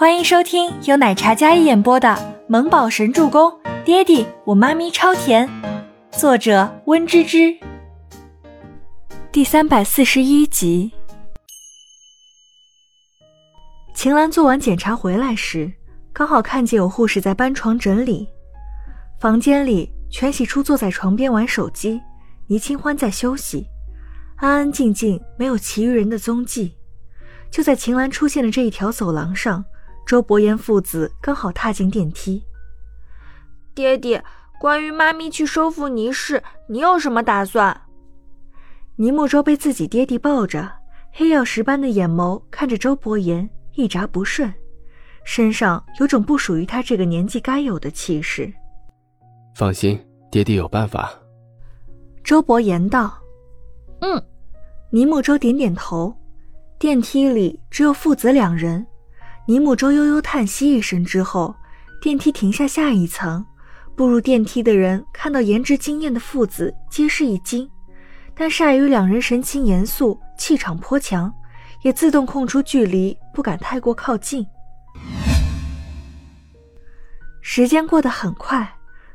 欢迎收听由奶茶嘉一演播的《萌宝神助攻》，爹地我妈咪超甜，作者温芝芝。第三百四十一集。秦岚做完检查回来时，刚好看见有护士在搬床整理。房间里，全喜初坐在床边玩手机，倪清欢在休息，安安静静，没有其余人的踪迹。就在秦岚出现的这一条走廊上。周伯言父子刚好踏进电梯。爹爹，关于妈咪去收复倪氏，你有什么打算？倪木舟被自己爹地抱着，黑曜石般的眼眸看着周伯言，一眨不顺，身上有种不属于他这个年纪该有的气势。放心，爹爹有办法。周伯言道：“嗯。”倪木舟点点头。电梯里只有父子两人。尼木舟悠悠叹息一声之后，电梯停下下一层。步入电梯的人看到颜值惊艳的父子，皆是一惊，但碍于两人神情严肃，气场颇强，也自动空出距离，不敢太过靠近。时间过得很快，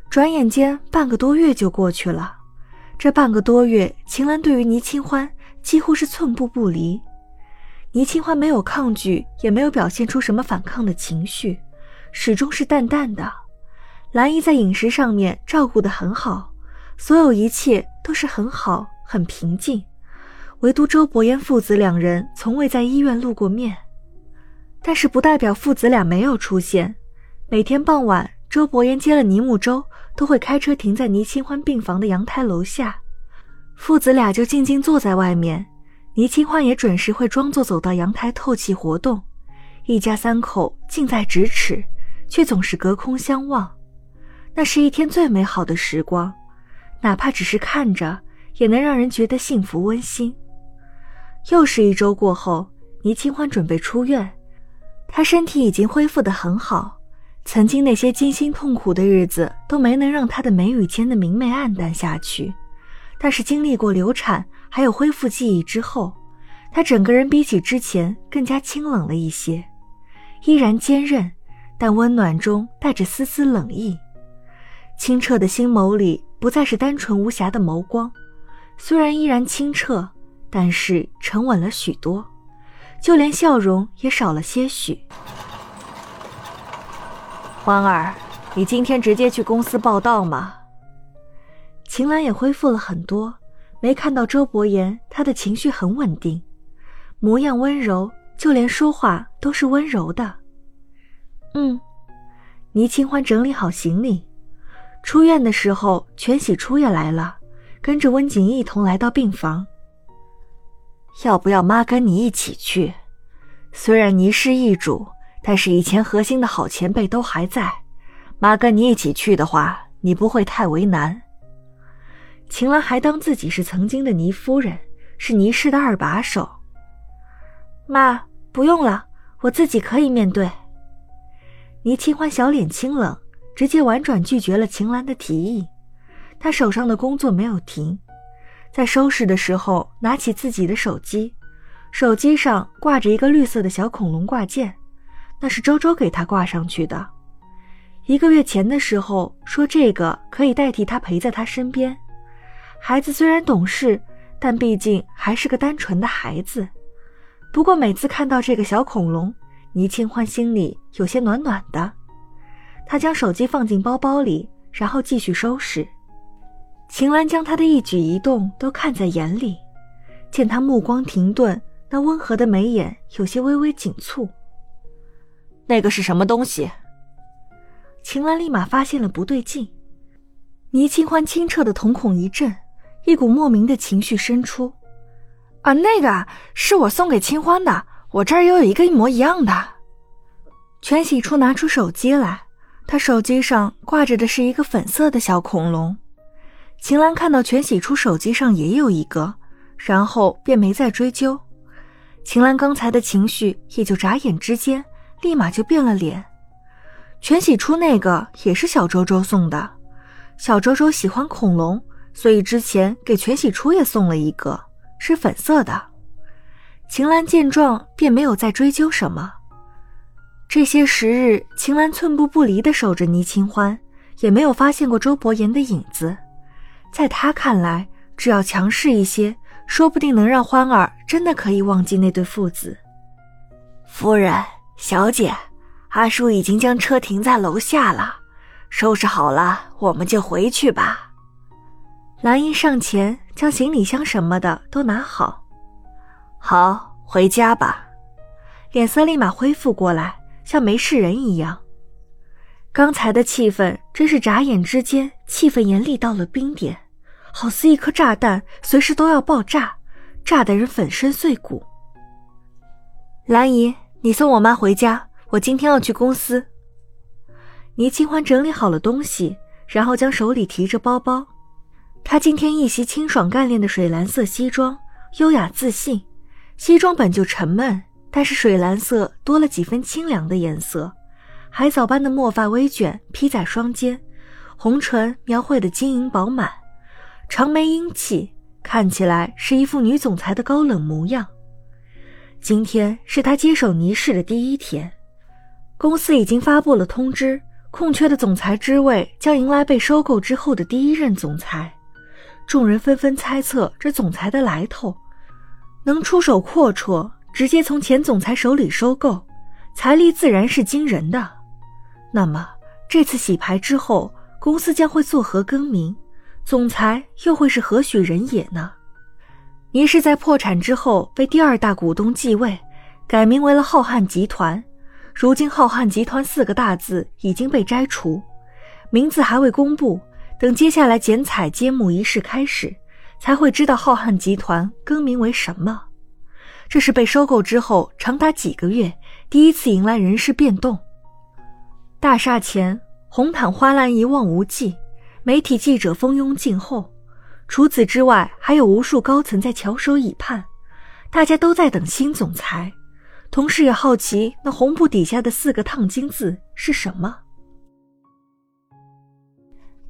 转眼间半个多月就过去了。这半个多月，秦岚对于倪清欢几乎是寸步不离。倪清欢没有抗拒，也没有表现出什么反抗的情绪，始终是淡淡的。兰姨在饮食上面照顾得很好，所有一切都是很好，很平静。唯独周伯言父子两人从未在医院露过面，但是不代表父子俩没有出现。每天傍晚，周伯言接了倪木舟，都会开车停在倪清欢病房的阳台楼下，父子俩就静静坐在外面。倪清欢也准时会装作走到阳台透气活动，一家三口近在咫尺，却总是隔空相望。那是一天最美好的时光，哪怕只是看着，也能让人觉得幸福温馨。又是一周过后，倪清欢准备出院，她身体已经恢复得很好，曾经那些惊心痛苦的日子都没能让她的眉宇间的明媚暗淡下去。但是经历过流产。还有恢复记忆之后，他整个人比起之前更加清冷了一些，依然坚韧，但温暖中带着丝丝冷意。清澈的心眸里不再是单纯无瑕的眸光，虽然依然清澈，但是沉稳了许多，就连笑容也少了些许。欢儿，你今天直接去公司报道吗？秦岚也恢复了很多。没看到周伯言，他的情绪很稳定，模样温柔，就连说话都是温柔的。嗯，倪清欢整理好行李，出院的时候，全喜初也来了，跟着温景一同来到病房。要不要妈跟你一起去？虽然倪氏易主，但是以前核心的好前辈都还在，妈跟你一起去的话，你不会太为难。秦岚还当自己是曾经的倪夫人，是倪氏的二把手。妈，不用了，我自己可以面对。倪清欢小脸清冷，直接婉转拒绝了秦岚的提议。她手上的工作没有停，在收拾的时候拿起自己的手机，手机上挂着一个绿色的小恐龙挂件，那是周周给她挂上去的。一个月前的时候说这个可以代替他陪在他身边。孩子虽然懂事，但毕竟还是个单纯的孩子。不过每次看到这个小恐龙，倪清欢心里有些暖暖的。他将手机放进包包里，然后继续收拾。秦岚将他的一举一动都看在眼里，见他目光停顿，那温和的眉眼有些微微紧蹙。那个是什么东西？秦岚立马发现了不对劲。倪清欢清澈的瞳孔一震。一股莫名的情绪生出，啊，那个啊是我送给清欢的，我这儿又有一个一模一样的。全喜初拿出手机来，他手机上挂着的是一个粉色的小恐龙。秦岚看到全喜初手机上也有一个，然后便没再追究。秦岚刚才的情绪也就眨眼之间，立马就变了脸。全喜初那个也是小周周送的，小周周喜欢恐龙。所以之前给全喜初也送了一个，是粉色的。秦岚见状便没有再追究什么。这些时日，秦岚寸步不离地守着倪清欢，也没有发现过周伯言的影子。在他看来，只要强势一些，说不定能让欢儿真的可以忘记那对父子。夫人，小姐，阿叔已经将车停在楼下了，收拾好了，我们就回去吧。兰英上前将行李箱什么的都拿好，好，回家吧。脸色立马恢复过来，像没事人一样。刚才的气氛真是眨眼之间，气氛严厉到了冰点，好似一颗炸弹，随时都要爆炸，炸得人粉身碎骨。兰姨，你送我妈回家，我今天要去公司。倪清欢整理好了东西，然后将手里提着包包。她今天一袭清爽干练的水蓝色西装，优雅自信。西装本就沉闷，但是水蓝色多了几分清凉的颜色。海藻般的墨发微卷披在双肩，红唇描绘的晶莹饱满，长眉英气，看起来是一副女总裁的高冷模样。今天是她接手倪氏的第一天，公司已经发布了通知，空缺的总裁之位将迎来被收购之后的第一任总裁。众人纷纷猜测这总裁的来头，能出手阔绰，直接从前总裁手里收购，财力自然是惊人的。那么这次洗牌之后，公司将会作何更名？总裁又会是何许人也呢？倪氏在破产之后被第二大股东继位，改名为了浩瀚集团。如今浩瀚集团四个大字已经被摘除，名字还未公布。等接下来剪彩揭幕仪式开始，才会知道浩瀚集团更名为什么。这是被收购之后长达几个月第一次迎来人事变动。大厦前，红毯花篮一望无际，媒体记者蜂拥进后。除此之外，还有无数高层在翘首以盼，大家都在等新总裁，同时也好奇那红布底下的四个烫金字是什么。